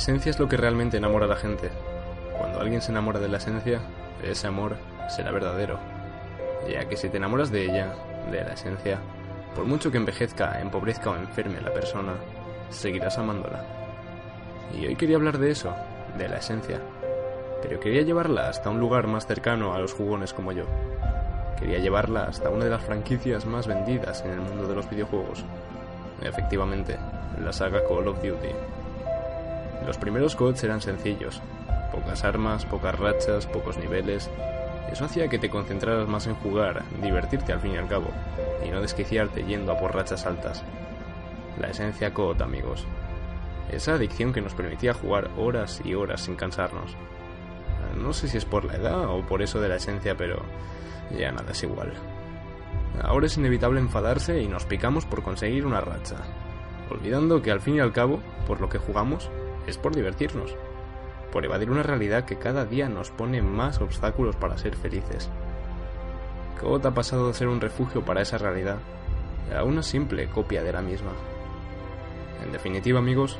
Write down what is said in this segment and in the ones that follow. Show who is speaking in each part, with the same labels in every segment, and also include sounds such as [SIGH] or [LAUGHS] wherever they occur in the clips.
Speaker 1: esencia es lo que realmente enamora a la gente. Cuando alguien se enamora de la esencia, ese amor será verdadero. Ya que si te enamoras de ella, de la esencia, por mucho que envejezca, empobrezca o enferme la persona, seguirás amándola. Y hoy quería hablar de eso, de la esencia. Pero quería llevarla hasta un lugar más cercano a los jugones como yo. Quería llevarla hasta una de las franquicias más vendidas en el mundo de los videojuegos. Efectivamente, la saga Call of Duty. Los primeros CODs eran sencillos. Pocas armas, pocas rachas, pocos niveles. Eso hacía que te concentraras más en jugar, divertirte al fin y al cabo, y no desquiciarte yendo a por rachas altas. La esencia COD, amigos. Esa adicción que nos permitía jugar horas y horas sin cansarnos. No sé si es por la edad o por eso de la esencia, pero ya nada es igual. Ahora es inevitable enfadarse y nos picamos por conseguir una racha, olvidando que al fin y al cabo, por lo que jugamos, es por divertirnos, por evadir una realidad que cada día nos pone más obstáculos para ser felices. COD ha pasado de ser un refugio para esa realidad a una simple copia de la misma. En definitiva, amigos,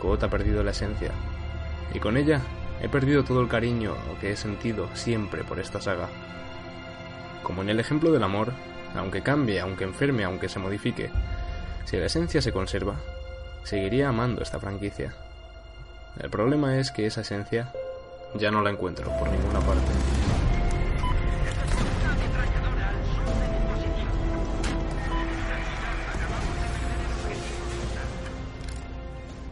Speaker 1: COD ha perdido la esencia, y con ella he perdido todo el cariño que he sentido siempre por esta saga. Como en el ejemplo del amor, aunque cambie, aunque enferme, aunque se modifique, si la esencia se conserva, seguiría amando esta franquicia. El problema es que esa esencia ya no la encuentro por ninguna parte.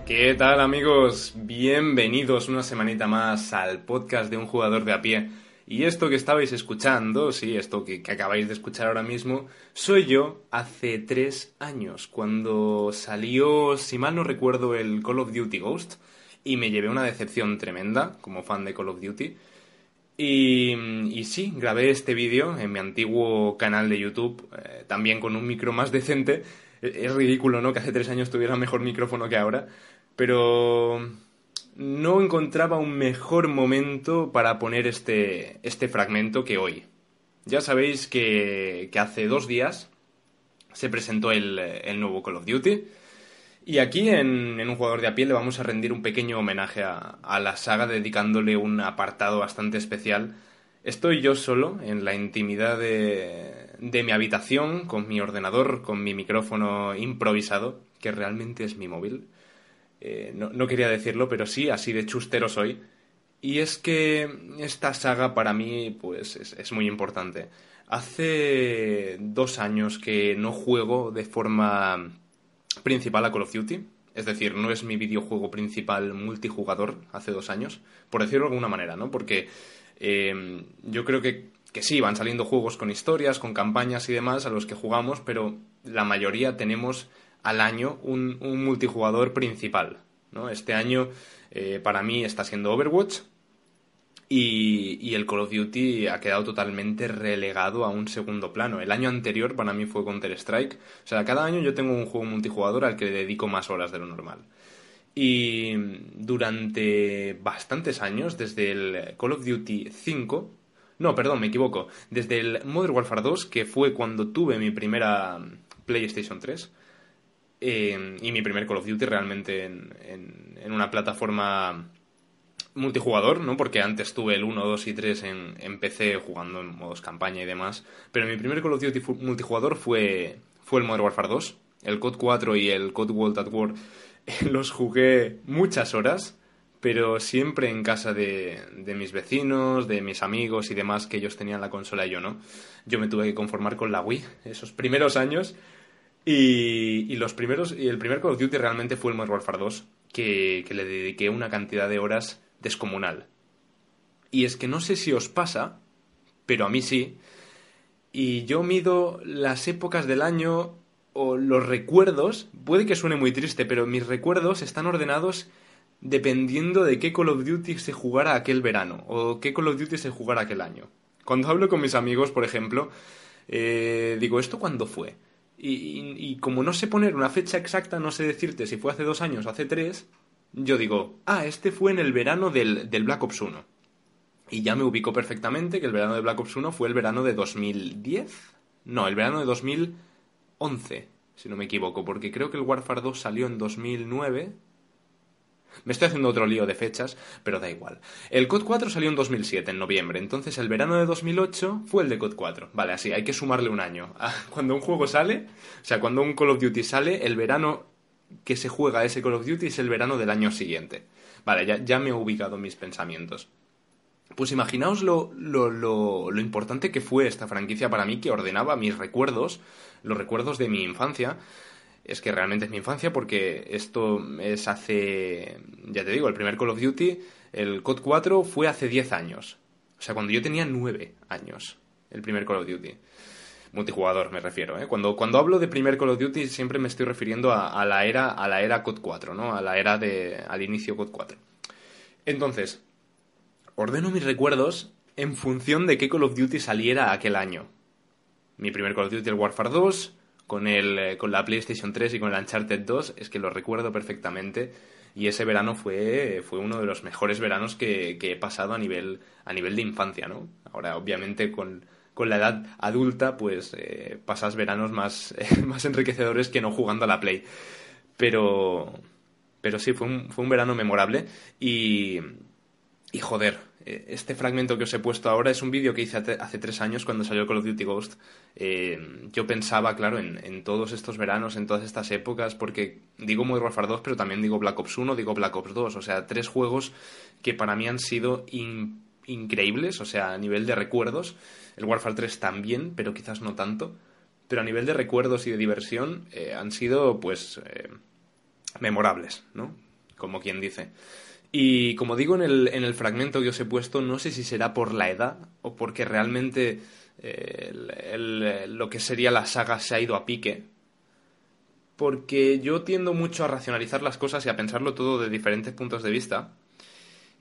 Speaker 1: ¿Qué tal amigos? Bienvenidos una semanita más al podcast de un jugador de a pie. Y esto que estabais escuchando, sí, esto que, que, acabáis de escuchar ahora mismo, soy yo hace tres años, cuando salió, si mal no recuerdo, el Call of Duty Ghost, y me llevé una decepción tremenda como fan de Call of Duty. Y, y sí, grabé este vídeo en mi antiguo canal de YouTube, eh, también con un micro más decente. Es ridículo, ¿no? Que hace tres años tuviera mejor micrófono que ahora, pero no encontraba un mejor momento para poner este, este fragmento que hoy. Ya sabéis que, que hace dos días se presentó el, el, nuevo Call of Duty. Y aquí en, en, un jugador de a pie le vamos a rendir un pequeño homenaje a, a, la saga dedicándole un apartado bastante especial. Estoy yo solo en la intimidad de, de mi habitación, con mi ordenador, con mi micrófono improvisado, que realmente es mi móvil. Eh, no, no, quería decirlo, pero sí, así de chustero soy. Y es que esta saga para mí, pues, es, es, muy importante. Hace dos años que no juego de forma principal a Call of Duty. Es decir, no es mi videojuego principal multijugador hace dos años, por decirlo de alguna manera, ¿no? Porque eh, yo creo que, que sí, van saliendo juegos con historias, con campañas y demás a los que jugamos, pero la mayoría tenemos al año un, un multijugador principal. ¿no? Este año eh, para mí está siendo Overwatch y, y, el Call of Duty ha quedado totalmente relegado a un segundo plano. El año anterior para mí fue Counter-Strike. O sea, cada año yo tengo un juego multijugador al que le dedico más horas de lo normal. Y durante bastantes años, desde el Call of Duty 5, no, perdón, me equivoco, desde el Modern Warfare 2, que fue cuando tuve mi primera PlayStation 3, eh, y mi primer Call of Duty realmente en, en, en, una plataforma multijugador, ¿no? Porque antes tuve el 1, 2 y 3 en, PC jugando en modos campaña y demás. Pero mi primer Call of Duty multijugador fue, fue el Modern Warfare 2. El COD 4 y el COD World at War [LAUGHS] los jugué muchas horas, pero siempre en casa de, de mis vecinos, de mis amigos y demás que ellos tenían la consola y yo no. Yo me tuve que conformar con la Wii esos primeros años y, y, los primeros, y el primer Call of Duty realmente fue el Modern Warfare 2, que, que, le dediqué una cantidad de horas descomunal. Y es que no sé si os pasa, pero a mí sí, Y yo mido las épocas del año o los recuerdos, puede que suene muy triste, pero mis recuerdos están ordenados dependiendo de qué Call of Duty se jugara aquel verano o qué Call of Duty se jugara aquel año. Cuando hablo con mis amigos, por ejemplo, eh, digo, ¿esto cuándo fue? Y, como no sé poner una fecha exacta, no sé decirte si fue hace dos años o hace tres, yo digo, ah, este fue en el verano del, del Black Ops 1. Y ya me ubico perfectamente que el verano de Black Ops 1 fue el verano de 2010. No, el verano de 2011, si no me equivoco, porque creo que el Warfare 2 salió en 2009 me estoy haciendo otro lío de fechas, pero da igual. El COD 4 salió en 2007, en noviembre, entonces el verano de 2008 fue el de COD 4. Vale, así, hay que sumarle un año. [LAUGHS] Cuando un juego sale, o sea, cuando un Call of Duty sale, el verano que se juega ese Call of Duty es el verano del año siguiente. Vale, ya, ya me he ubicado mis pensamientos. Pues imaginaos lo, lo, lo, lo, importante que fue esta franquicia para mí, que ordenaba mis recuerdos, los recuerdos de mi infancia, es que realmente es mi infancia porque esto es hace, ya te digo, el primer Call of Duty, el COD 4 fue hace 10 años. O sea, cuando yo tenía 9 años, el primer Call of Duty. Multijugador me refiero, ¿eh? Cuando, cuando hablo de primer Call of Duty siempre me estoy refiriendo a, la era a la era COD 4, ¿no? A la era de al inicio COD 4. Entonces, ordeno mis recuerdos en función de qué Call of Duty saliera aquel año. Mi primer Call of Duty el Warfare 2, con, el, eh, con la PlayStation 3 y con el Uncharted 2 es que lo recuerdo perfectamente y ese verano fue, fue uno de los mejores veranos que, he pasado a nivel, a nivel de infancia, ¿no? Ahora, obviamente, con, la edad adulta, pues eh, pasas veranos más, [LAUGHS] más enriquecedores que no jugando a la Play. Pero, pero sí, fue un, fue un verano memorable y, y joder, eh, este fragmento que os he puesto ahora es un vídeo que hice hace tres años cuando salió Call of Duty Ghost. Eh, yo pensaba, claro, en, todos estos veranos, en todas estas épocas, porque digo Modern Warfare 2, pero también digo Black Ops 1, digo Black Ops 2. O sea, tres juegos que para mí han sido increíbles, o sea, a nivel de recuerdos. El Warfare 3 también, pero quizás no tanto. Pero a nivel de recuerdos y de diversión eh, han sido, pues, memorables, ¿no? Como quien dice. Y como digo en el, en el fragmento que os he puesto, no sé si será por la edad o porque realmente eh, lo que sería la saga se ha ido a pique. Porque yo tiendo mucho a racionalizar las cosas y a pensarlo todo de diferentes puntos de vista.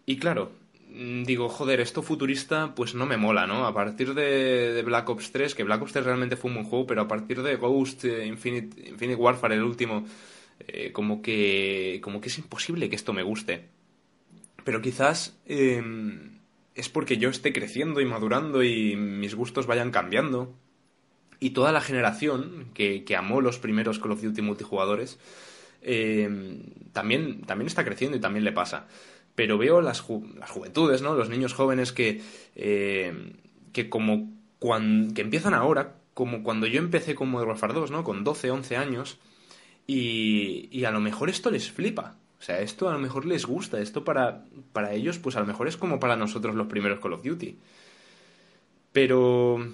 Speaker 1: Y claro, digo, joder, esto futurista pues no me mola, ¿no? A partir de, Black Ops 3, que Black Ops 3 realmente fue un buen juego, pero a partir de Ghost, eh, Infinite, Infinite Warfare, el último, eh, como, que, como que es imposible que esto me guste. Pero quizás em, es porque yo esté creciendo y madurando y mis gustos vayan cambiando. Y toda la generación que, que amó los primeros Call of Duty multijugadores em, también, también está creciendo y también le pasa. Pero veo las, las juventudes, ¿no? Los niños jóvenes que, em, que como que empiezan ahora, como cuando yo empecé con Modern Warfare 2, ¿no? Con 12, 11 años. Y, y a lo mejor esto les flipa. O sea, esto a lo mejor les gusta, esto para, para ellos, pues a lo mejor es como para nosotros los primeros Call of Duty. Pero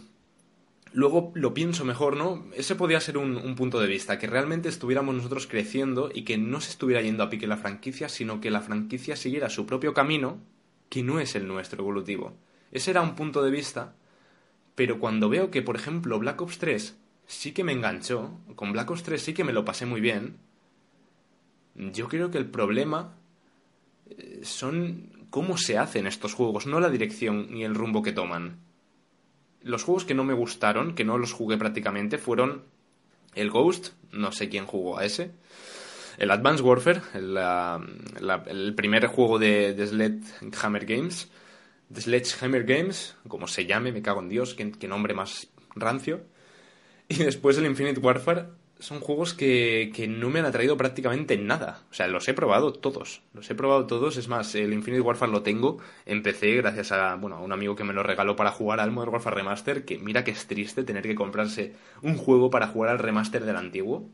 Speaker 1: luego lo pienso mejor, ¿no? Ese podría ser un, punto de vista, que realmente estuviéramos nosotros creciendo y que no se estuviera yendo a pique la franquicia, sino que la franquicia siguiera su propio camino, que no es el nuestro evolutivo. Ese era un punto de vista, pero cuando veo que, por ejemplo, Black Ops 3 sí que me enganchó, con Black Ops 3 sí que me lo pasé muy bien, yo creo que el problema eh, son cómo se hacen estos juegos, no la dirección ni el rumbo que toman. Los juegos que no me gustaron, que no los jugué prácticamente, fueron el Ghost, no sé quién jugó a ese, el Advanced Warfare, el, primer juego de, de Sledgehammer Games, de Sledgehammer Games, como se llame, me cago en Dios, qué nombre más rancio, y después el Infinite Warfare, son juegos que, que, no me han atraído prácticamente nada. O sea, los he probado todos. Los he probado todos. Es más, el Infinite Warfare lo tengo. Empecé gracias a, bueno, a un amigo que me lo regaló para jugar al Modern Warfare Remaster. Que mira que es triste tener que comprarse un juego para jugar al remaster del antiguo.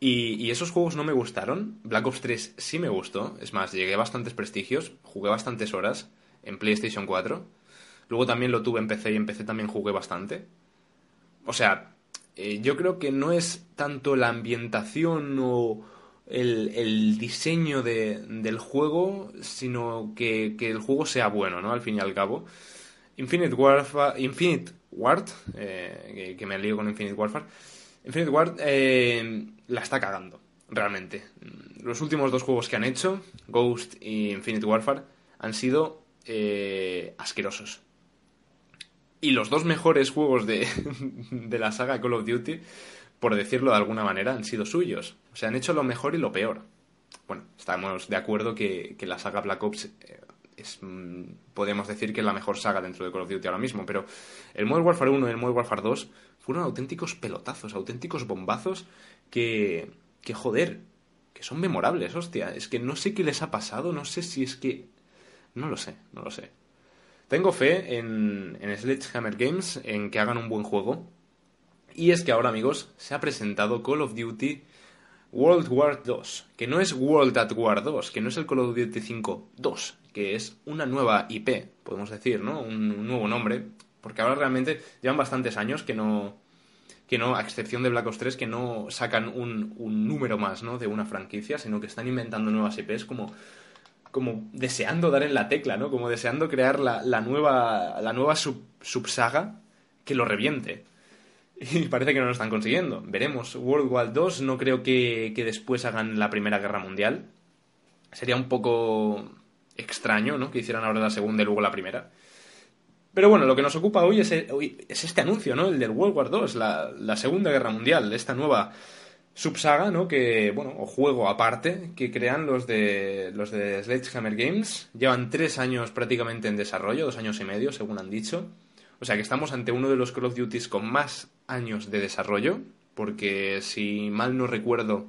Speaker 1: Y, y, esos juegos no me gustaron. Black Ops 3 sí me gustó. Es más, llegué a bastantes prestigios. Jugué bastantes horas en PlayStation 4. Luego también lo tuve en PC y en PC también jugué bastante. O sea, eh, yo creo que no es tanto la ambientación o el, diseño del juego, sino que, el juego sea bueno, ¿no? Al fin y al cabo. Infinite Warfare, Infinite Ward, eh, que, me lío con Infinite Warfare. Infinite Ward eh, la está cagando, realmente. Los últimos dos juegos que han hecho, Ghost y Infinite Warfare, han sido eh, asquerosos. Y los dos mejores juegos de, [LAUGHS] de la saga Call of Duty, por decirlo de alguna manera, han sido suyos. O sea, han hecho lo mejor y lo peor. Bueno, estamos de acuerdo que, que la saga Black Ops eh, es, mm, podemos decir que es la mejor saga dentro de Call of Duty ahora mismo, pero el Modern Warfare 1 y el Modern Warfare 2 fueron auténticos pelotazos, auténticos bombazos que, que joder, que son memorables, hostia. Es que no sé qué les ha pasado, no sé si es que... No lo sé, no lo sé. Tengo fe en, Sledgehammer Games, en que hagan un buen juego. Y es que ahora, amigos, se ha presentado Call of Duty World War 2, que no es World at War 2, que no es el Call of Duty 5 2, que es una nueva IP, podemos decir, ¿no? Un, nuevo nombre, porque ahora realmente llevan bastantes años que no, que no, a excepción de Black Ops 3, que no sacan un, un número más, ¿no? De una franquicia, sino que están inventando nuevas IPs como como deseando dar en la tecla, ¿no? Como deseando crear la, la nueva, la nueva sub, subsaga que lo reviente. [LAUGHS] Y parece que no lo están consiguiendo. Veremos. World War 2 no creo que, que, después hagan la Primera Guerra Mundial. Sería un poco extraño, ¿no? Que hicieran ahora la Segunda y luego la Primera. Pero bueno, lo que nos ocupa hoy es, hoy es este anuncio, ¿no? El del World War 2, la, la Segunda Guerra Mundial, esta nueva subsaga, ¿no? Que, bueno, o juego aparte, que crean los de, los de Sledgehammer Games. Llevan tres años prácticamente en desarrollo, dos años y medio, según han dicho. O sea que estamos ante uno de los Call of Duty con más años de desarrollo, porque si mal no recuerdo,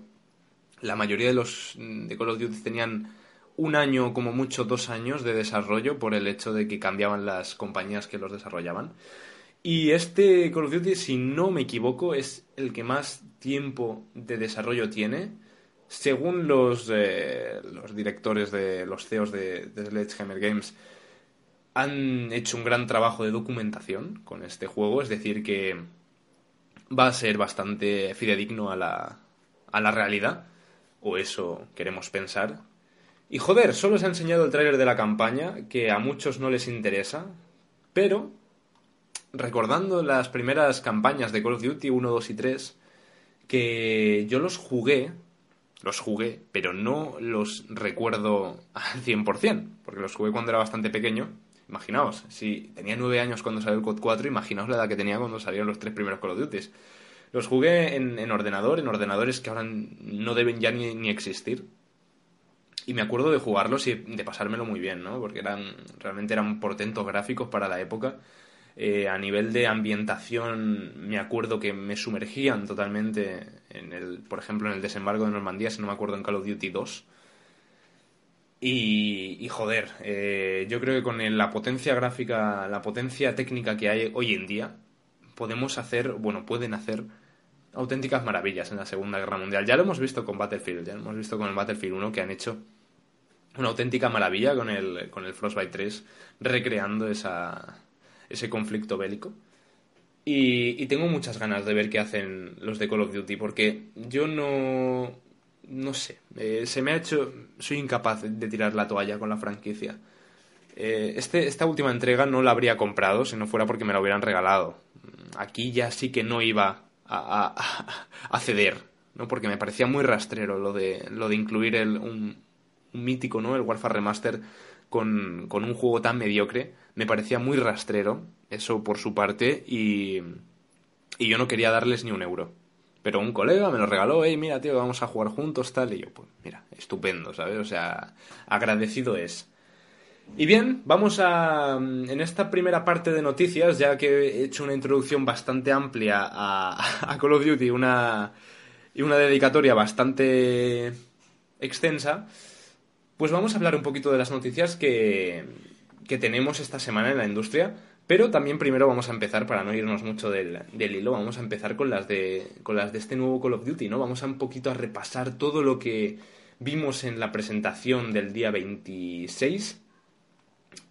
Speaker 1: la mayoría de los de Call of Duty tenían un año, como mucho dos años de desarrollo por el hecho de que cambiaban las compañías que los desarrollaban. Y este Call of Duty, si no me equivoco, es el que más tiempo de desarrollo tiene. Según los, eh, los directores de los CEOs de, de Sledgehammer Games, han hecho un gran trabajo de documentación con este juego, es decir, que va a ser bastante fidedigno a la, a la realidad, o eso queremos pensar. Y joder, solo se ha enseñado el tráiler de la campaña, que a muchos no les interesa, pero recordando las primeras campañas de Call of Duty 1, 2 y 3, que yo los jugué, los jugué, pero no los recuerdo al 100%, porque los jugué cuando era bastante pequeño. Imaginaos, si tenía 9 años cuando salió el COD 4, imaginaos la edad que tenía cuando salieron los tres primeros Call of Duty. Los jugué en, en ordenador, en ordenadores que ahora no deben ya ni, ni existir. Y me acuerdo de jugarlos y de pasármelo muy bien, ¿no? Porque eran realmente eran portentos gráficos para la época eh, a nivel de ambientación, me acuerdo que me sumergían totalmente en el, por ejemplo, en el desembarco de Normandía, si no me acuerdo en Call of Duty 2. Y, joder, eh, yo creo que con la potencia gráfica, la potencia técnica que hay hoy en día, podemos hacer, bueno, pueden hacer auténticas maravillas en la Segunda Guerra Mundial. Ya lo hemos visto con Battlefield, ya lo hemos visto con el Battlefield 1 que han hecho una auténtica maravilla con el, con el Frostbite 3, recreando esa, ese conflicto bélico. Y, tengo muchas ganas de ver qué hacen los de Call of Duty, porque yo no. No sé. Eh, se me ha hecho. Soy incapaz de tirar la toalla con la franquicia. Eh, este, esta última entrega no la habría comprado si no fuera porque me la hubieran regalado. Aquí ya sí que no iba a, [LAUGHS] a, ceder, ¿no? Porque me parecía muy rastrero lo de, lo de incluir el, un, un mítico, ¿no? El Warfare Remaster con, con un juego tan mediocre me parecía muy rastrero, eso por su parte, y, y yo no quería darles ni un euro. Pero un colega me lo regaló, hey, mira, tío, vamos a jugar juntos, tal, y yo, pues, mira, estupendo, ¿sabes? O sea, agradecido es. Y bien, vamos a. En esta primera parte de noticias, ya que he hecho una introducción bastante amplia a, [LAUGHS] a Call of Duty, una, y una dedicatoria bastante extensa, pues vamos a hablar un poquito de las noticias que, que tenemos esta semana en la industria. Pero también primero vamos a empezar, para no irnos mucho del, del, hilo, vamos a empezar con las, de, con las de este nuevo Call of Duty, ¿no? Vamos a un poquito a repasar todo lo que vimos en la presentación del día 26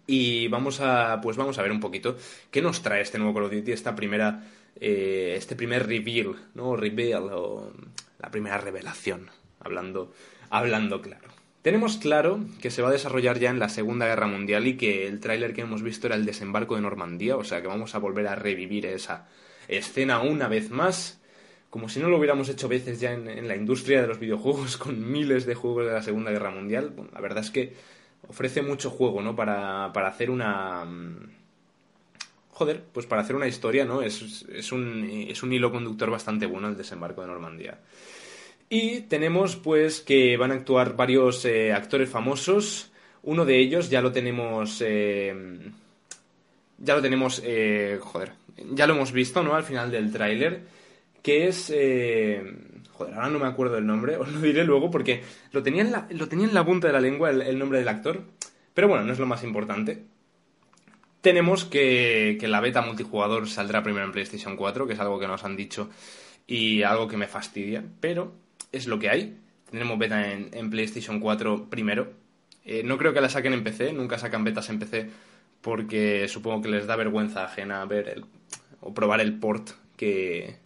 Speaker 1: y vamos a, pues vamos a ver un poquito qué nos trae este nuevo Call of Duty, esta primera, eh, este primer reveal, ¿no? Reveal o la primera revelación, hablando, hablando claro. Tenemos claro que se va a desarrollar ya en la Segunda Guerra Mundial y que el tráiler que hemos visto era el desembarco de Normandía, o sea que vamos a volver a revivir esa escena una vez más, como si no lo hubiéramos hecho veces ya en, la industria de los videojuegos [LAUGHS] con miles de juegos de la Segunda Guerra Mundial. la verdad es que ofrece mucho juego, ¿no? Para, para hacer una... Mm, joder, pues para hacer una historia, ¿no? Es, es, un, es un hilo conductor bastante bueno el desembarco de Normandía. Y tenemos pues que van a actuar varios eh, actores famosos. Uno de ellos ya lo tenemos... Eh, ya lo tenemos... Eh, joder, ya lo hemos visto, ¿no? Al final del tráiler. Que es... joder, ahora no me acuerdo del nombre. [LAUGHS] Os lo diré luego porque lo tenía en la, lo tenía en la punta de la lengua el, nombre del actor. Pero bueno, no es lo más importante. Tenemos que, que la beta multijugador saldrá primero en PlayStation 4, que es algo que nos han dicho y algo que me fastidia. Pero es lo que hay. Tendremos beta en, PlayStation 4 primero. Eh, no creo que la saquen en PC, nunca sacan betas en PC porque supongo que les da vergüenza ajena ver el, o probar el port que,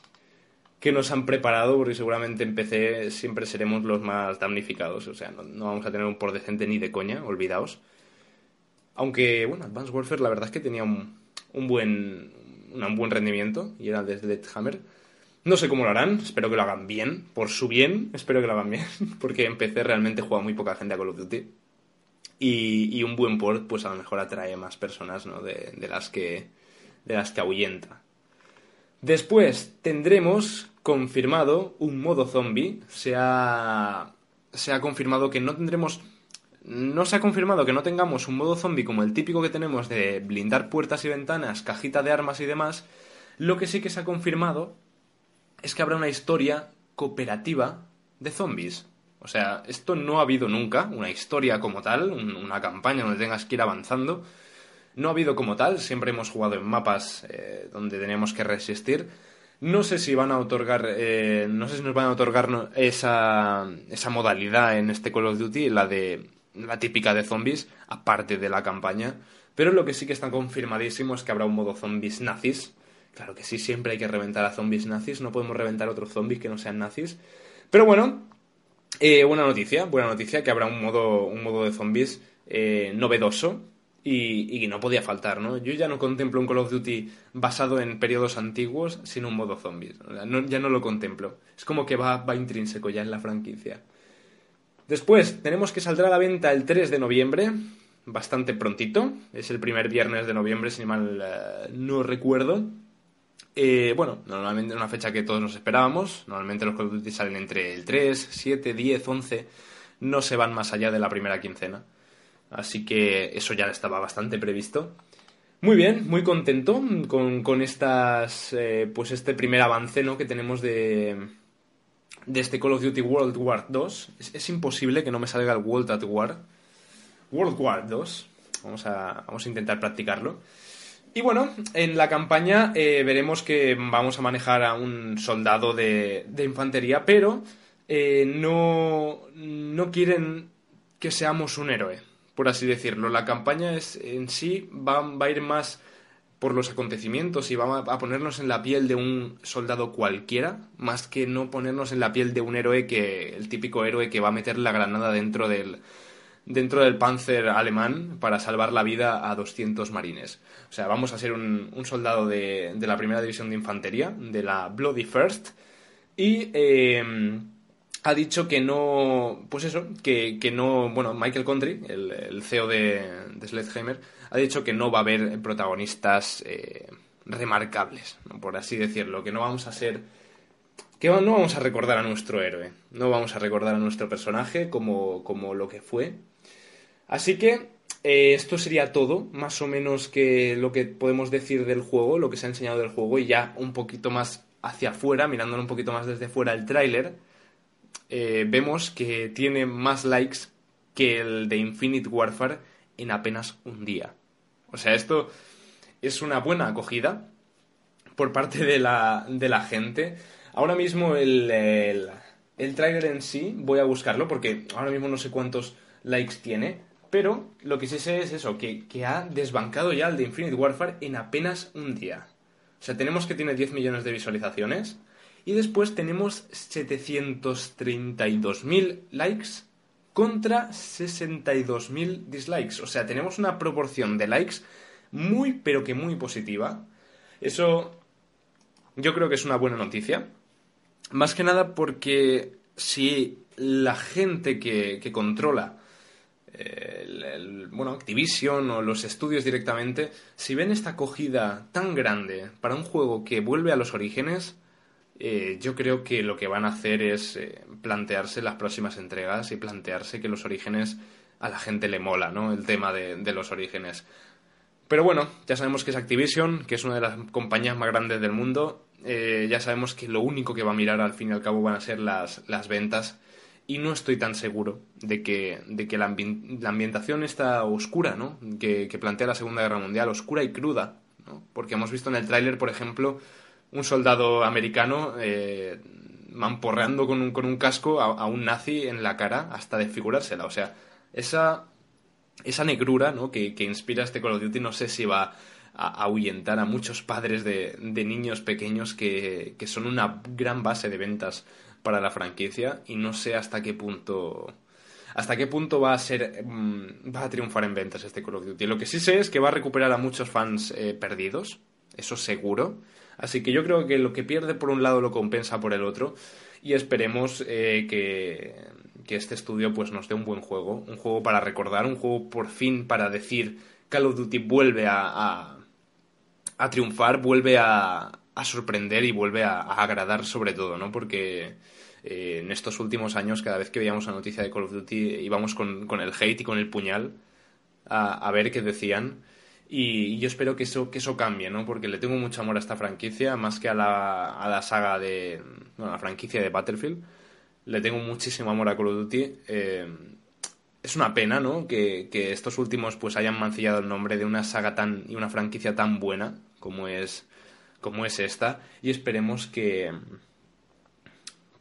Speaker 1: que nos han preparado, porque seguramente en PC siempre seremos los más damnificados. O sea, no, vamos a tener un port decente ni de coña, olvidaos. Aunque, bueno, Advanced Warfare la verdad es que tenía un, un buen, un buen rendimiento y era desde Hammer. No sé cómo lo harán, espero que lo hagan bien, por su bien, espero que lo hagan bien, [LAUGHS] porque en PC realmente juega muy poca gente a Call of Duty. Y, un buen port, pues a lo mejor atrae más personas, ¿no? De, las que de las que ahuyenta. Después tendremos confirmado un modo zombie. Se ha, se ha confirmado que no tendremos. No se ha confirmado que no tengamos un modo zombie como el típico que tenemos de blindar puertas y ventanas, cajita de armas y demás. Lo que sí que se ha confirmado es que habrá una historia cooperativa de zombies. O sea, esto no ha habido nunca, una historia como tal, una campaña donde tengas que ir avanzando. No ha habido como tal, siempre hemos jugado en mapas eh, donde teníamos que resistir. No sé si van a otorgar, eh, no sé si nos van a otorgar esa, esa modalidad en este Call of Duty, la de la típica de zombies, aparte de la campaña. Pero lo que sí que está confirmadísimo es que habrá un modo zombies nazis, Claro que sí, siempre hay que reventar a zombies nazis, no podemos reventar otros zombies que no sean nazis. Pero bueno, eh, buena noticia, buena noticia que habrá un modo, un modo de zombies eh, novedoso y, y, no podía faltar, ¿no? Yo ya no contemplo un Call of Duty basado en periodos antiguos sin un modo zombies. ya no lo contemplo. Es como que va, va intrínseco ya en la franquicia. Después, tenemos que saldrá a la venta el 3 de noviembre, bastante prontito. Es el primer viernes de noviembre, si mal eh, no recuerdo. Eh, bueno, normalmente una fecha que todos nos esperábamos. Normalmente los Call of Duty salen entre el 3, 7, 10, 11. No se van más allá de la primera quincena. Así que eso ya estaba bastante previsto. Muy bien, muy contento con, estas. Eh, pues este primer avance ¿no? que tenemos de. de este Call of Duty World War 2. Es, imposible que no me salga el World at War. World War 2. Vamos a, vamos a intentar practicarlo. Y bueno, en la campaña eh, veremos que vamos a manejar a un soldado de, infantería, pero eh, no, no quieren que seamos un héroe, por así decirlo. La campaña es, en sí va, va a ir más por los acontecimientos y va a ponernos en la piel de un soldado cualquiera, más que no ponernos en la piel de un héroe que, el típico héroe que va a meter la granada dentro del, dentro del Panzer alemán para salvar la vida a 200 marines. O sea, vamos a ser un, soldado de, la primera división de infantería, de la Bloody First, y eh, ha dicho que no, pues eso, que, no, bueno, Michael Country, el, CEO de, de, Sledgehammer, ha dicho que no va a haber protagonistas eh, remarcables, por así decirlo, que no vamos a ser que no vamos a recordar a nuestro héroe, no vamos a recordar a nuestro personaje como, como lo que fue, Así que eh, esto sería todo, más o menos que lo que podemos decir del juego, lo que se ha enseñado del juego, y ya un poquito más hacia afuera, mirándolo un poquito más desde fuera el tráiler, eh, vemos que tiene más likes que el de Infinite Warfare en apenas un día. O sea, esto es una buena acogida por parte de la, de la gente. Ahora mismo el, el, el tráiler en sí, voy a buscarlo porque ahora mismo no sé cuántos likes tiene, pero lo que sí sé es eso, que, ha desbancado ya el de Infinite Warfare en apenas un día. O sea, tenemos que tiene 10 millones de visualizaciones y después tenemos 732.000 likes contra 62.000 dislikes. O sea, tenemos una proporción de likes muy, pero que muy positiva. Eso yo creo que es una buena noticia. Más que nada porque si la gente que, controla bueno, Activision o los estudios directamente, si ven esta acogida tan grande para un juego que vuelve a los orígenes, eh, yo creo que lo que van a hacer es eh, plantearse las próximas entregas y plantearse que los orígenes a la gente le mola, ¿no? El tema de, de los orígenes. Pero bueno, ya sabemos que es Activision, que es una de las compañías más grandes del mundo. Eh, ya sabemos que lo único que va a mirar al fin y al cabo van a ser las, las ventas. Y no estoy tan seguro de que, de que la, ambientación está oscura, ¿no? Que, que, plantea la Segunda Guerra Mundial, oscura y cruda, ¿no? Porque hemos visto en el tráiler, por ejemplo, un soldado americano eh, mamporreando con un, con un casco a, a, un nazi en la cara hasta desfigurársela. O sea, esa esa negrura ¿no? que, inspira este Call of Duty no sé si va a ahuyentar a muchos padres de, niños pequeños que, son una gran base de ventas para la franquicia y no sé hasta qué punto hasta qué punto va a ser mm, va a triunfar en ventas este Call of Duty. Lo que sí sé es que va a recuperar a muchos fans eh, perdidos, eso seguro. Así que yo creo que lo que pierde por un lado lo compensa por el otro y esperemos eh, que que este estudio pues nos dé un buen juego, un juego para recordar, un juego por fin para decir Call of Duty vuelve a, a, triunfar, vuelve a, a, sorprender y vuelve a, agradar sobre todo, ¿no? Porque eh, en estos últimos años cada vez que veíamos la noticia de Call of Duty íbamos con, con el hate y con el puñal a, ver qué decían. Y, yo espero que eso, que eso cambie, ¿no? Porque le tengo mucho amor a esta franquicia, más que a la, a la saga de. Bueno, a la franquicia de Battlefield le tengo muchísimo amor a Call of Duty. Eh, es una pena, ¿no? Que, estos últimos pues hayan mancillado el nombre de una saga tan y una franquicia tan buena como es como es esta y esperemos que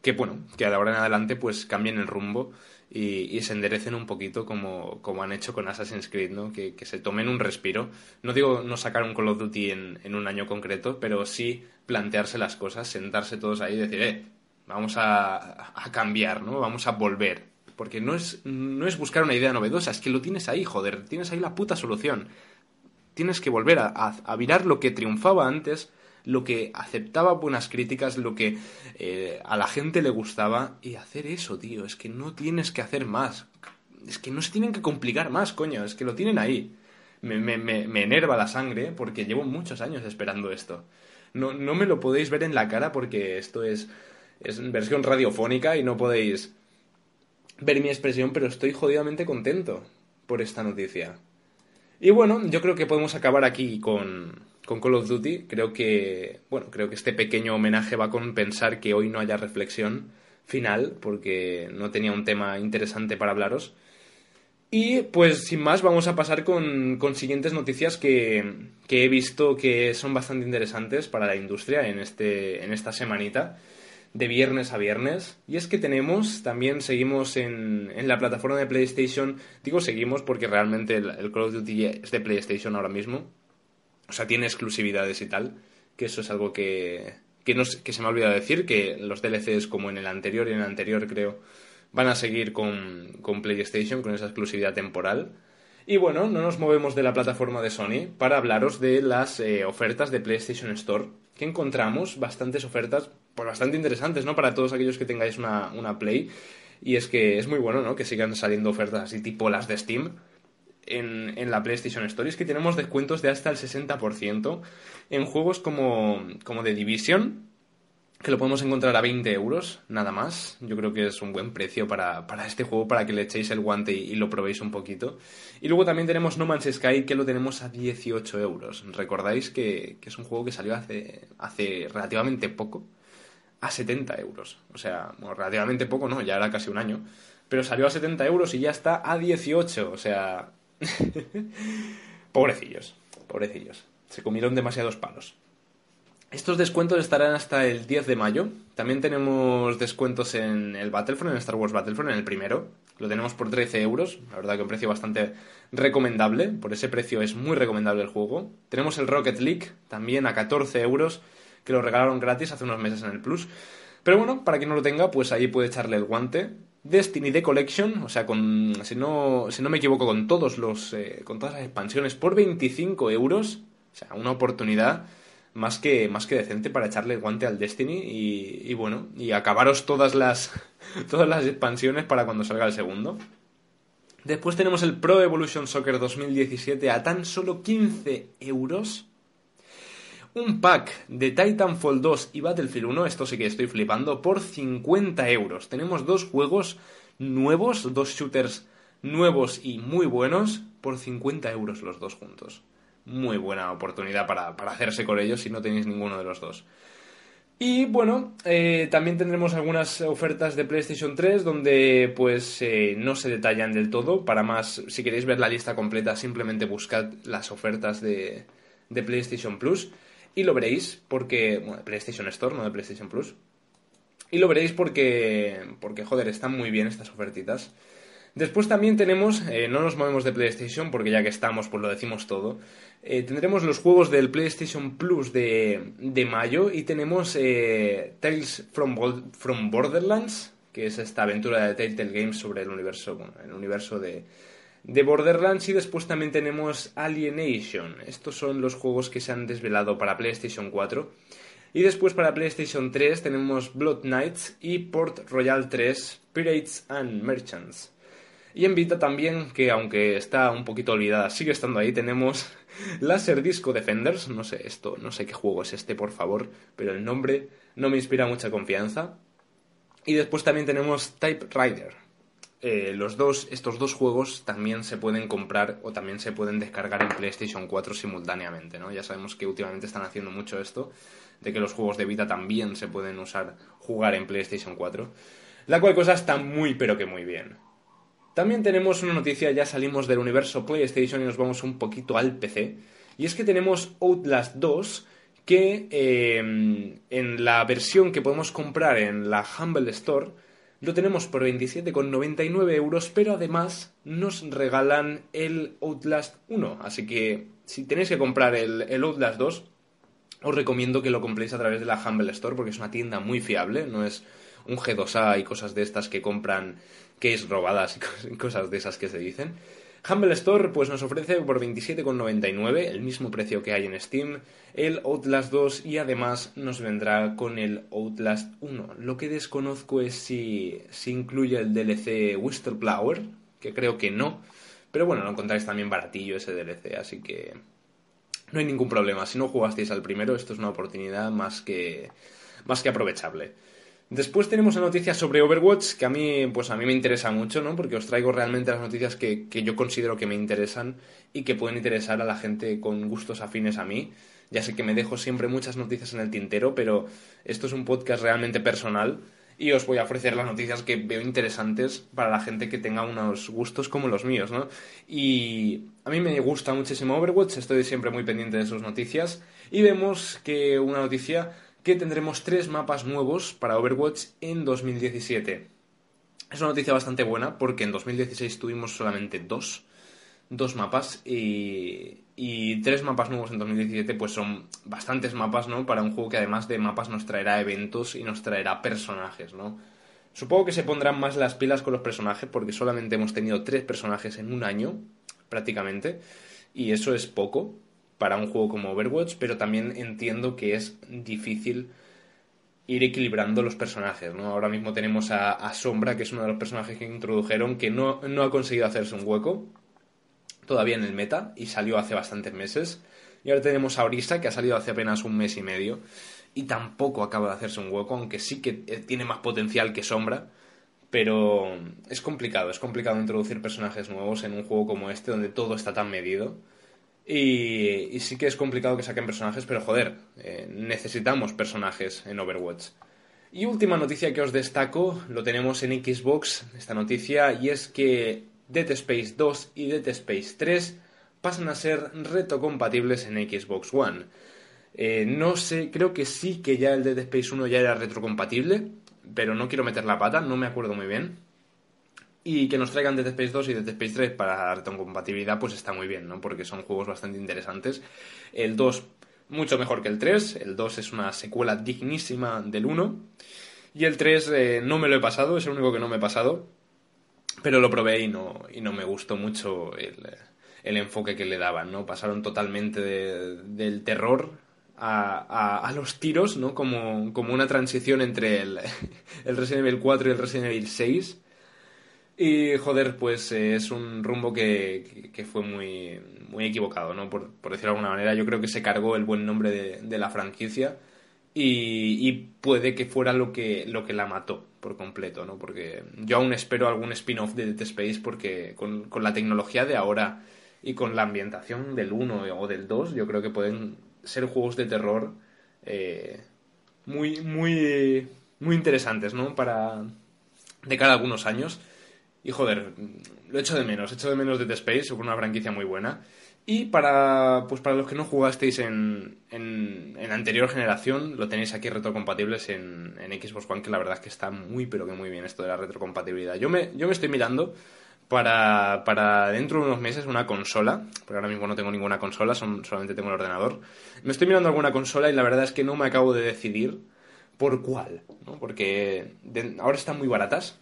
Speaker 1: que bueno, que de ahora en adelante pues cambien el rumbo y, se enderecen un poquito como, como, han hecho con Assassin's Creed, ¿no? Que, se tomen un respiro. No digo no sacar un Call of Duty en, en un año concreto, pero sí plantearse las cosas, sentarse todos ahí y decir, eh, vamos a, cambiar, ¿no? Vamos a volver. Porque no es, no es buscar una idea novedosa, es que lo tienes ahí, joder, tienes ahí la puta solución. Tienes que volver a, a, mirar lo que triunfaba antes, lo que aceptaba buenas críticas, lo que eh, a la gente le gustaba, y hacer eso, tío. Es que no tienes que hacer más. Es que no se tienen que complicar más, coño, es que lo tienen ahí. Me, me, me, me enerva la sangre porque llevo muchos años esperando esto. No, no me lo podéis ver en la cara porque esto es es versión radiofónica y no podéis ver mi expresión, pero estoy jodidamente contento por esta noticia. Y bueno, yo creo que podemos acabar aquí con, con Call of Duty. Creo que, bueno, creo que este pequeño homenaje va a compensar que hoy no haya reflexión final, porque no tenía un tema interesante para hablaros. Y pues sin más vamos a pasar con, con siguientes noticias que, que, he visto que son bastante interesantes para la industria en, este, en esta semanita de viernes a viernes. Y es que tenemos, también seguimos en, en la plataforma de PlayStation. Digo seguimos porque realmente el, Call of Duty es de PlayStation ahora mismo. O sea, tiene exclusividades y tal. Que eso es algo que, que, no, que se me ha olvidado decir. Que los DLCs como en el anterior y en el anterior creo van a seguir con, con PlayStation, con esa exclusividad temporal. Y bueno, no nos movemos de la plataforma de Sony para hablaros de las eh, ofertas de PlayStation Store, que encontramos bastantes ofertas, pues bastante interesantes, ¿no? Para todos aquellos que tengáis una, una Play. Y es que es muy bueno, ¿no? Que sigan saliendo ofertas así tipo las de Steam en, la PlayStation Store. Es que tenemos descuentos de hasta el 60% en juegos como, como The Division, que lo podemos encontrar a 20 euros, nada más. Yo creo que es un buen precio para, para este juego, para que le echéis el guante y, lo probéis un poquito. Y luego también tenemos No Man's Sky, que lo tenemos a 18 euros. Recordáis que, que es un juego que salió hace, hace relativamente poco, a 70 euros. O sea, relativamente poco, no, ya era casi un año. Pero salió a 70 euros y ya está a 18. O sea, [LAUGHS] pobrecillos, pobrecillos. Se comieron demasiados palos. Estos descuentos estarán hasta el 10 de mayo. También tenemos descuentos en el Battlefront, en Star Wars Battlefront, en el primero. Lo tenemos por 13 euros. La verdad que un precio bastante recomendable. Por ese precio es muy recomendable el juego. Tenemos el Rocket League, también a 14 euros, que lo regalaron gratis hace unos meses en el Plus. Pero bueno, para quien no lo tenga, pues ahí puede echarle el guante. Destiny The Collection, o sea, con, si, no, si no me equivoco, con, todos los, eh, con todas las expansiones por 25 euros. O sea, una oportunidad más que, más que decente para echarle el guante al Destiny y, y bueno, y acabaros todas las, [LAUGHS] todas las expansiones para cuando salga el segundo. Después tenemos el Pro Evolution Soccer 2017 a tan solo 15 euros. Un pack de Titanfall 2 y Battlefield 1, esto sí que estoy flipando, por 50 euros. Tenemos dos juegos nuevos, dos shooters nuevos y muy buenos, por 50 euros los dos juntos. Muy buena oportunidad para, para hacerse con ellos si no tenéis ninguno de los dos. Y bueno, eh, también tendremos algunas ofertas de PlayStation 3 donde pues eh, no se detallan del todo. Para más, si queréis ver la lista completa, simplemente buscad las ofertas de, de PlayStation Plus y lo veréis porque, bueno, PlayStation Store, no de PlayStation Plus. Y lo veréis porque, porque joder, están muy bien estas ofertitas. Después también tenemos, eh, no nos movemos de PlayStation porque ya que estamos pues lo decimos todo. Eh, tendremos los juegos del PlayStation Plus de, de mayo y tenemos eh, Tales from, from, Borderlands, que es esta aventura de Telltale Games sobre el universo, bueno, el universo de, de Borderlands y después también tenemos Alienation. Estos son los juegos que se han desvelado para PlayStation 4. Y después para PlayStation 3 tenemos Blood Knights y Port Royal 3 Pirates and Merchants. Y en Vita también, que aunque está un poquito olvidada, sigue estando ahí, tenemos Laser Disco Defenders. No sé esto, no sé qué juego es este, por favor, pero el nombre no me inspira mucha confianza. Y después también tenemos Type Rider. Eh, los dos, estos dos juegos también se pueden comprar o también se pueden descargar en PlayStation 4 simultáneamente, ¿no? Ya sabemos que últimamente están haciendo mucho esto, de que los juegos de Vita también se pueden usar, jugar en PlayStation 4. La cual cosa está muy pero que muy bien. También tenemos una noticia, ya salimos del universo PlayStation y nos vamos un poquito al PC. Y es que tenemos Outlast 2 que eh, en la versión que podemos comprar en la Humble Store lo tenemos por 27,99 euros, pero además nos regalan el Outlast 1. Así que si tenéis que comprar el, Outlast 2, os recomiendo que lo compréis a través de la Humble Store porque es una tienda muy fiable, no es un G2A y cosas de estas que compran es robadas y [LAUGHS] cosas de esas que se dicen. Humble Store pues nos ofrece por 27,99, el mismo precio que hay en Steam, el Outlast 2 y además nos vendrá con el Outlast 1. Lo que desconozco es si, si incluye el DLC Whistleblower, que creo que no, pero bueno, lo encontráis también baratillo ese DLC, así que no hay ningún problema. Si no jugasteis al primero, esto es una oportunidad más que, más que aprovechable. Después tenemos la noticia sobre Overwatch, que a mí, pues a mí me interesa mucho, ¿no? Porque os traigo realmente las noticias que, que yo considero que me interesan y que pueden interesar a la gente con gustos afines a mí. Ya sé que me dejo siempre muchas noticias en el tintero, pero esto es un podcast realmente personal y os voy a ofrecer las noticias que veo interesantes para la gente que tenga unos gustos como los míos, ¿no? Y a mí me gusta muchísimo Overwatch, estoy siempre muy pendiente de sus noticias y vemos que una noticia que tendremos tres mapas nuevos para Overwatch en 2017. Es una noticia bastante buena porque en 2016 tuvimos solamente dos, dos mapas y, tres mapas nuevos en 2017 pues son bastantes mapas, ¿no? Para un juego que además de mapas nos traerá eventos y nos traerá personajes, ¿no? Supongo que se pondrán más las pilas con los personajes porque solamente hemos tenido tres personajes en un año, prácticamente, y eso es poco para un juego como Overwatch, pero también entiendo que es difícil ir equilibrando los personajes, ¿no? Ahora mismo tenemos a, Sombra, que es uno de los personajes que introdujeron, que no, no, ha conseguido hacerse un hueco todavía en el meta y salió hace bastantes meses. Y ahora tenemos a Orisa, que ha salido hace apenas un mes y medio y tampoco acaba de hacerse un hueco, aunque sí que eh, tiene más potencial que Sombra. Pero es complicado, es complicado introducir personajes nuevos en un juego como este, donde todo está tan medido. Y, sí que es complicado que saquen personajes, pero joder, eh, necesitamos personajes en Overwatch. Y última noticia que os destaco, lo tenemos en Xbox, esta noticia, y es que Dead Space 2 y Dead Space 3 pasan a ser retrocompatibles en Xbox One. Eh, no sé, creo que sí que ya el Dead Space 1 ya era retrocompatible, pero no quiero meter la pata, no me acuerdo muy bien y que nos traigan Dead Space 2 y Dead Space 3 para compatibilidad, pues está muy bien, ¿no? Porque son juegos bastante interesantes. El 2 mucho mejor que el 3, el 2 es una secuela dignísima del 1. Y el 3 eh, no me lo he pasado, es el único que no me he pasado. Pero lo probé y no, y no me gustó mucho el, el enfoque que le daban, ¿no? Pasaron totalmente del terror a, a, los tiros, ¿no? Como, como una transición entre el, [LAUGHS] el, Resident Evil 4 y el Resident Evil 6. Y, joder, pues eh, es un rumbo que, que, fue muy, muy equivocado, ¿no? Por, por, decirlo de alguna manera. Yo creo que se cargó el buen nombre de, de la franquicia y, y, puede que fuera lo que, lo que la mató por completo, ¿no? Porque yo aún espero algún spin-off de Dead Space porque con, con la tecnología de ahora y con la ambientación del 1 o del 2, yo creo que pueden ser juegos de terror eh, muy, muy, muy interesantes, ¿no? Para de cada algunos años. Y joder, lo echo de menos, echo de menos Dead Space, una franquicia muy buena. Y para, pues para los que no jugasteis en, en, en anterior generación, lo tenéis aquí retrocompatibles en, en Xbox One, que la verdad es que está muy, pero que muy bien esto de la retrocompatibilidad. Yo me, yo me estoy mirando para, para dentro de unos meses una consola, porque ahora mismo no tengo ninguna consola, son, solamente tengo el ordenador. Me estoy mirando alguna consola y la verdad es que no me acabo de decidir por cuál, ¿no? porque ahora están muy baratas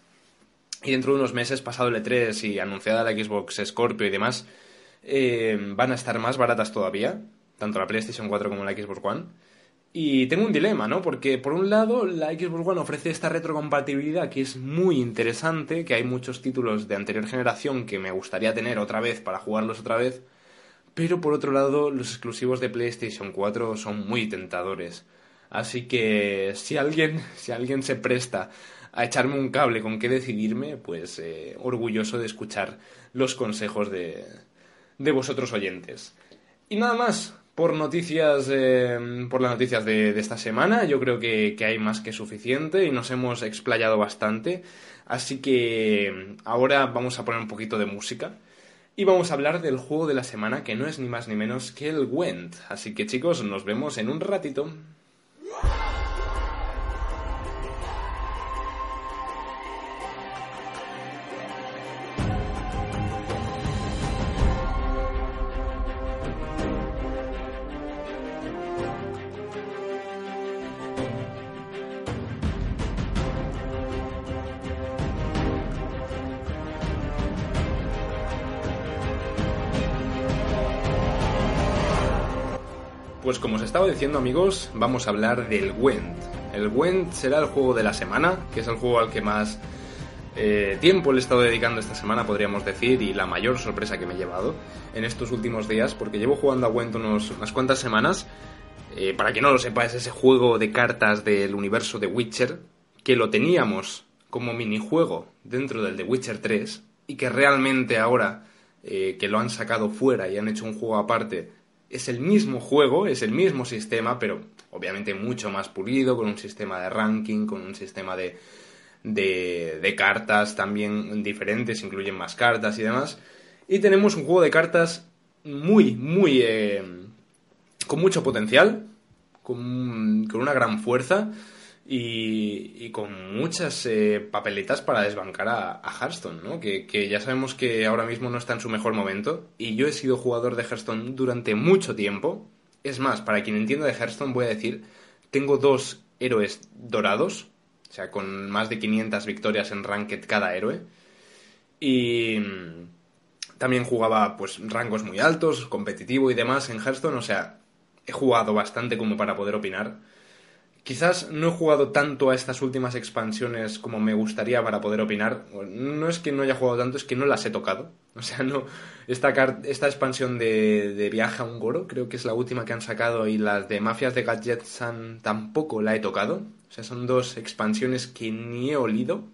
Speaker 1: y dentro de unos meses, pasado el E3 y anunciada la Xbox Scorpio y demás, eh, van a estar más baratas todavía, tanto la PlayStation 4 como la Xbox One. Y tengo un dilema, ¿no? Porque por un lado la Xbox One ofrece esta retrocompatibilidad que es muy interesante, que hay muchos títulos de anterior generación que me gustaría tener otra vez para jugarlos otra vez, pero por otro lado los exclusivos de PlayStation 4 son muy tentadores. Así que si alguien, si alguien se presta a echarme un cable con qué decidirme, pues eh, orgulloso de escuchar los consejos de, de vosotros oyentes. Y nada más, por noticias, eh, por las noticias de, esta semana. Yo creo que, hay más que suficiente y nos hemos explayado bastante. Así que ahora vamos a poner un poquito de música y vamos a hablar del juego de la semana que no es ni más ni menos que el Went. Así que chicos, nos vemos en un ratito. Diciendo amigos, vamos a hablar del Went. El Went será el juego de la semana, que es el juego al que más eh, tiempo le he estado dedicando esta semana, podríamos decir, y la mayor sorpresa que me he llevado en estos últimos días, porque llevo jugando a Went unos, unas cuantas semanas. Eh, para que no lo sepa, es ese juego de cartas del universo de Witcher, que lo teníamos como minijuego dentro del The Witcher 3, y que realmente ahora eh, que lo han sacado fuera y han hecho un juego aparte, es el mismo juego, es el mismo sistema, pero obviamente mucho más pulido, con un sistema de ranking, con un sistema de, de, cartas también diferentes, incluyen más cartas y demás. Y tenemos un juego de cartas muy, muy... Eh, con mucho potencial, con, con una gran fuerza y, con muchas eh, papeletas para desbancar a, Hearthstone, ¿no? Que, ya sabemos que ahora mismo no está en su mejor momento y yo he sido jugador de Hearthstone durante mucho tiempo. Es más, para quien entienda de Hearthstone voy a decir, tengo dos héroes dorados, o sea, con más de 500 victorias en Ranked cada héroe. Y también jugaba pues rangos muy altos, competitivo y demás en Hearthstone, o sea, he jugado bastante como para poder opinar. Quizás no he jugado tanto a estas últimas expansiones como me gustaría para poder opinar. No es que no haya jugado tanto, es que no las he tocado. O sea, no. Esta, esta expansión de, de Viaje a un Goro, creo que es la última que han sacado, y las de Mafias de Gadgetsan tampoco la he tocado. O sea, son dos expansiones que ni he olido.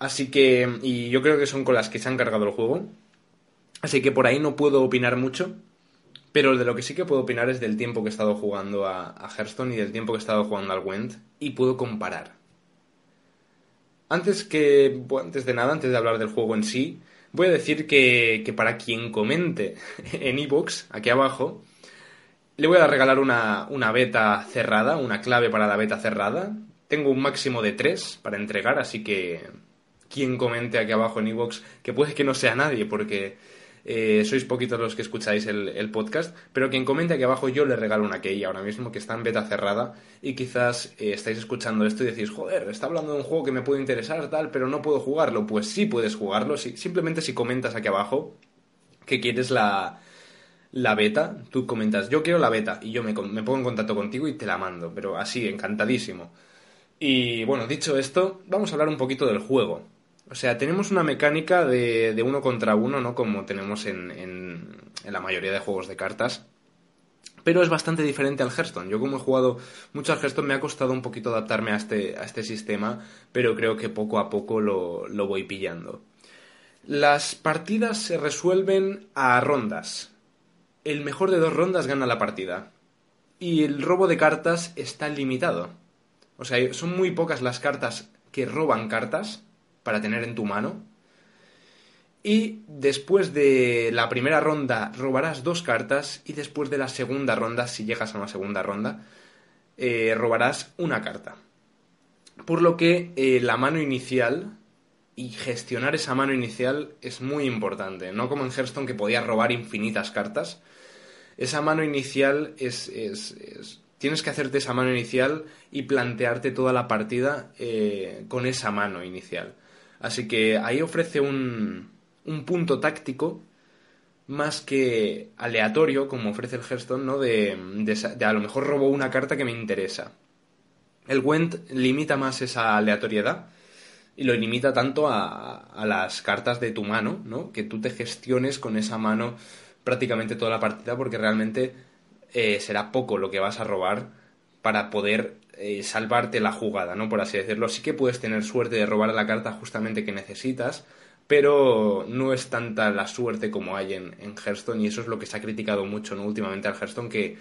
Speaker 1: Así que. Y yo creo que son con las que se han cargado el juego. Así que por ahí no puedo opinar mucho. Pero de lo que sí que puedo opinar es del tiempo que he estado jugando a, Hearthstone y del tiempo que he estado jugando al Went y puedo comparar. Antes que antes de nada, antes de hablar del juego en sí, voy a decir que, que para quien comente [LAUGHS] en iBox aquí abajo, le voy a regalar una, una beta cerrada, una clave para la beta cerrada. Tengo un máximo de tres para entregar, así que quien comente aquí abajo en iBox, que puede que no sea nadie, porque eh, sois poquitos los que escucháis el, podcast, pero quien comente aquí abajo yo le regalo una key ahora mismo que está en beta cerrada y quizás eh, estáis escuchando esto y decís, joder, está hablando de un juego que me puede interesar, tal, pero no puedo jugarlo. Pues sí puedes jugarlo, simplemente si comentas aquí abajo que quieres la, la beta, tú comentas, yo quiero la beta y yo me, me pongo en contacto contigo y te la mando, pero así, encantadísimo. Y bueno, dicho esto, vamos a hablar un poquito del juego. O sea, tenemos una mecánica de, uno contra uno, ¿no? Como tenemos en, la mayoría de juegos de cartas. Pero es bastante diferente al Hearthstone. Yo como he jugado mucho al Hearthstone me ha costado un poquito adaptarme a este, este sistema, pero creo que poco a poco lo voy pillando. Las partidas se resuelven a rondas. El mejor de dos rondas gana la partida. Y el robo de cartas está limitado. O sea, son muy pocas las cartas que roban cartas para tener en tu mano. Y después de la primera ronda robarás dos cartas y después de la segunda ronda, si llegas a una segunda ronda, eh, robarás una carta. Por lo que eh, la mano inicial y gestionar esa mano inicial es muy importante. No como en Hearthstone que podías robar infinitas cartas. Esa mano inicial es, es, Tienes que hacerte esa mano inicial y plantearte toda la partida eh, con esa mano inicial. Así que ahí ofrece un, un punto táctico más que aleatorio, como ofrece el Hearthstone, ¿no? De, de, a lo mejor robo una carta que me interesa. El Went limita más esa aleatoriedad y lo limita tanto a, a, las cartas de tu mano, ¿no? Que tú te gestiones con esa mano prácticamente toda la partida porque realmente eh, será poco lo que vas a robar para poder eh, salvarte la jugada, ¿no? Por así decirlo. Sí que puedes tener suerte de robar la carta justamente que necesitas, pero no es tanta la suerte como hay en, en Hearthstone y eso es lo que se ha criticado mucho, ¿no? Últimamente al Hearthstone que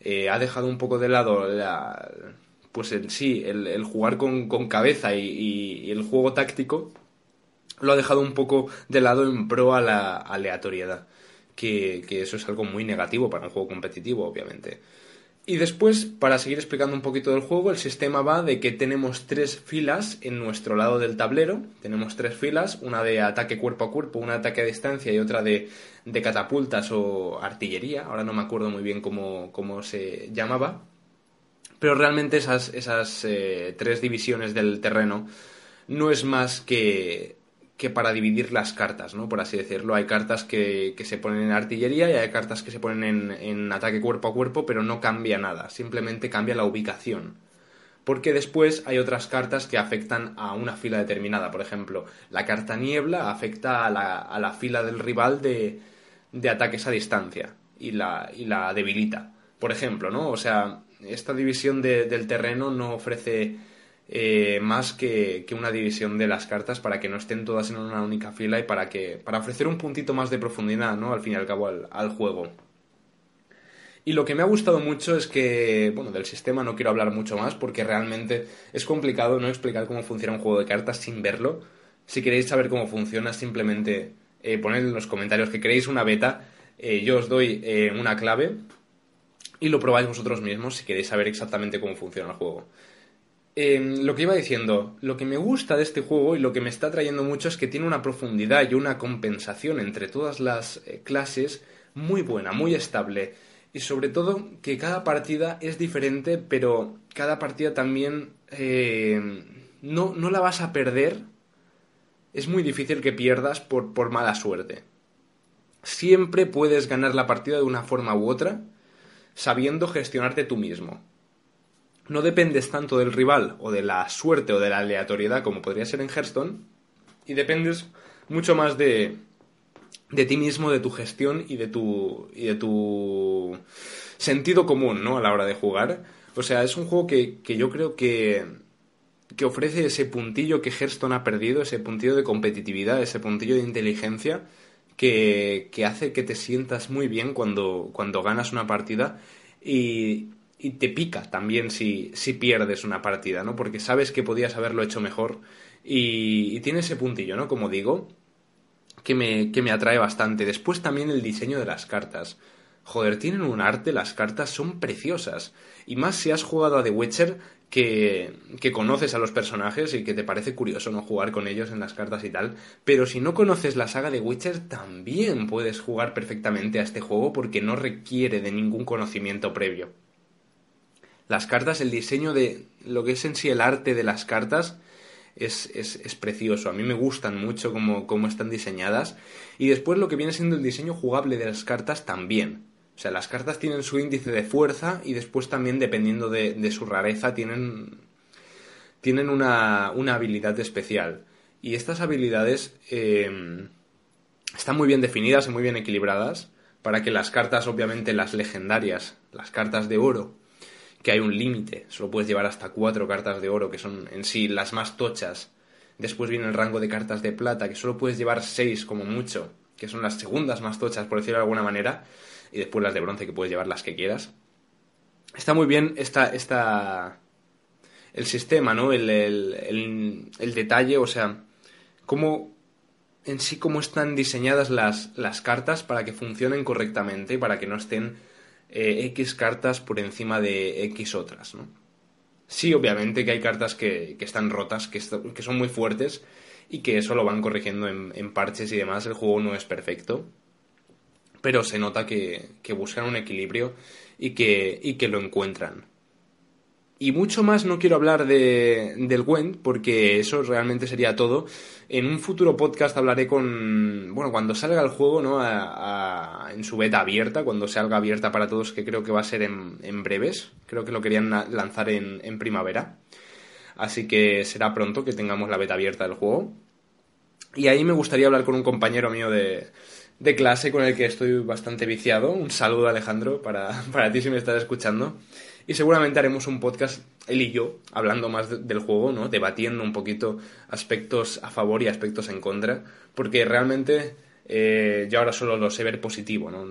Speaker 1: eh, ha dejado un poco de lado la, pues el, sí, el, jugar con, cabeza y, el juego táctico lo ha dejado un poco de lado en pro a la aleatoriedad. Que, que, eso es algo muy negativo para un juego competitivo, obviamente. Y después, para seguir explicando un poquito del juego, el sistema va de que tenemos tres filas en nuestro lado del tablero. Tenemos tres filas, una de ataque cuerpo a cuerpo, una de ataque a distancia y otra de, de catapultas o artillería. Ahora no me acuerdo muy bien cómo, cómo se llamaba. Pero realmente esas, esas eh, tres divisiones del terreno no es más que que para dividir las cartas, ¿no? Por así decirlo. Hay cartas que, se ponen en artillería y hay cartas que se ponen en, ataque cuerpo a cuerpo, pero no cambia nada, simplemente cambia la ubicación. Porque después hay otras cartas que afectan a una fila determinada. Por ejemplo, la carta niebla afecta a la, fila del rival de, ataques a distancia y la, y la debilita. Por ejemplo, ¿no? O sea, esta división del terreno no ofrece eh, más que, una división de las cartas para que no estén todas en una única fila y para que para ofrecer un puntito más de profundidad, ¿no? Al fin y al cabo al, juego. Y lo que me ha gustado mucho es que, bueno, del sistema no quiero hablar mucho más porque realmente es complicado no explicar cómo funciona un juego de cartas sin verlo. Si queréis saber cómo funciona, simplemente eh, poned en los comentarios que queréis una beta. Eh, yo os doy una clave y lo probáis vosotros mismos si queréis saber exactamente cómo funciona el juego. Em, lo que iba diciendo, lo que me gusta de este juego y lo que me está trayendo mucho es que tiene una profundidad y una compensación entre todas las eh, clases muy buena, muy estable. Y sobre todo que cada partida es diferente, pero cada partida también em, no, no, la vas a perder. Es muy difícil que pierdas por, por mala suerte. Siempre puedes ganar la partida de una forma u otra, sabiendo gestionarte tú mismo no dependes tanto del rival o de la suerte o de la aleatoriedad como podría ser en Hearthstone y dependes mucho más de, de ti mismo, de tu gestión y de tu, y de tu sentido común, ¿no? A la hora de jugar. O sea, es un juego que, que yo creo que, que ofrece ese puntillo que Hearthstone ha perdido, ese puntillo de competitividad, ese puntillo de inteligencia que, que hace que te sientas muy bien cuando, cuando ganas una partida y, y te pica también si, si pierdes una partida, ¿no? Porque sabes que podías haberlo hecho mejor y, tiene ese puntillo, ¿no? Como digo, que me, que me atrae bastante. Después también el diseño de las cartas. joder, tienen un arte, las cartas son preciosas. Y más si has jugado a The Witcher, que, que, conoces a los personajes y que te parece curioso no jugar con ellos en las cartas y tal. Pero si no conoces la saga de Witcher, también puedes jugar perfectamente a este juego porque no requiere de ningún conocimiento previo. Las cartas, el diseño de lo que es en sí el arte de las cartas, es, es, es, precioso. A mí me gustan mucho cómo, cómo, están diseñadas. Y después lo que viene siendo el diseño jugable de las cartas también. O sea, las cartas tienen su índice de fuerza y después también, dependiendo de, de su rareza, tienen, tienen una, una, habilidad especial. Y estas habilidades eh, están muy bien definidas y muy bien equilibradas para que las cartas, obviamente las legendarias, las cartas de oro, que hay un límite, solo puedes llevar hasta cuatro cartas de oro, que son en sí las más tochas. Después viene el rango de cartas de plata, que solo puedes llevar seis como mucho, que son las segundas más tochas, por decirlo de alguna manera y después las de bronce que puedes llevar las que quieras. Está muy bien esta, esta, el sistema, ¿no? El, el, el, detalle, o sea, cómo en sí cómo están diseñadas las, las cartas para que funcionen correctamente, para que no estén eh, X cartas por encima de X otras, ¿no? Sí, obviamente que hay cartas que, que están rotas, que, que, son muy fuertes y que eso lo van corrigiendo en, en parches y demás. El juego no es perfecto, pero se nota que, que buscan un equilibrio y que, y que lo encuentran. Y mucho más no quiero hablar de, del Gwent, porque eso realmente sería todo. En un futuro podcast hablaré con. Bueno, cuando salga el juego, ¿no? En su beta abierta, cuando salga abierta para todos, que creo que va a ser en, en breves. Creo que lo querían lanzar en, en primavera. Así que será pronto que tengamos la beta abierta del juego. Y ahí me gustaría hablar con un compañero mío de, de clase con el que estoy bastante viciado. Un saludo, Alejandro, para, [LAUGHS] para ti si me estás escuchando. Y seguramente haremos un podcast, él y yo, hablando más de, del juego, ¿no? Debatiendo un poquito aspectos a favor y aspectos en contra. Porque realmente eh, yo ahora solo lo sé ver positivo, ¿no?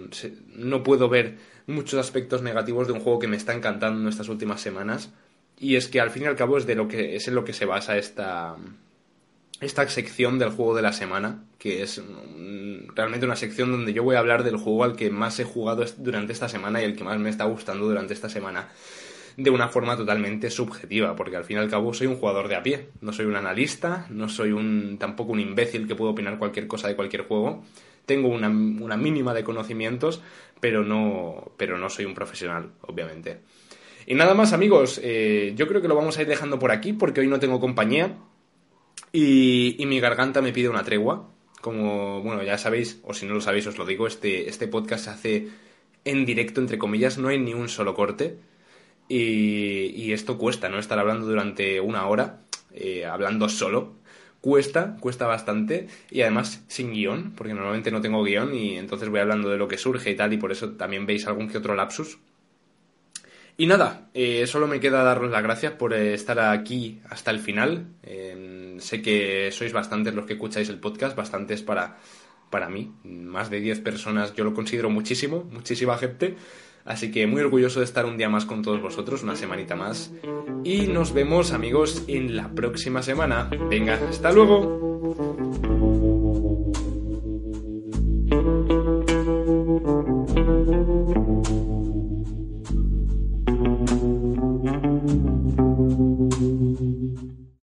Speaker 1: No puedo ver muchos aspectos negativos de un juego que me está encantando en estas últimas semanas. Y es que al fin y al cabo es de lo que es en lo que se basa esta, esta sección del juego de la semana, que es realmente una sección donde yo voy a hablar del juego al que más he jugado durante esta semana y el que más me está gustando durante esta semana de una forma totalmente subjetiva, porque al fin y al cabo soy un jugador de a pie, no soy un analista, no soy un tampoco un imbécil que puede opinar cualquier cosa de cualquier juego. Tengo una, una mínima de conocimientos, pero no, pero no soy un profesional, obviamente. Y nada más amigos, eh, yo creo que lo vamos a ir dejando por aquí porque hoy no tengo compañía. Y, mi garganta me pide una tregua. Como, bueno, ya sabéis, o si no lo sabéis, os lo digo, este, este podcast se hace en directo, entre comillas, no hay ni un solo corte. Y, esto cuesta, ¿no? Estar hablando durante una hora, eh, hablando solo. Cuesta, cuesta bastante. Y además sin guion, porque normalmente no tengo guion y entonces voy hablando de lo que surge y tal, y por eso también veis algún que otro lapsus. Y nada, eh, solo me queda daros las gracias por estar aquí hasta el final. Eh, sé que sois bastantes los que escucháis el podcast, bastantes para, para mí. Más de 10 personas yo lo considero muchísimo, muchísima gente. Así que muy orgulloso de estar un día más con todos vosotros, una semanita más. Y nos vemos amigos en la próxima semana. Venga, hasta luego.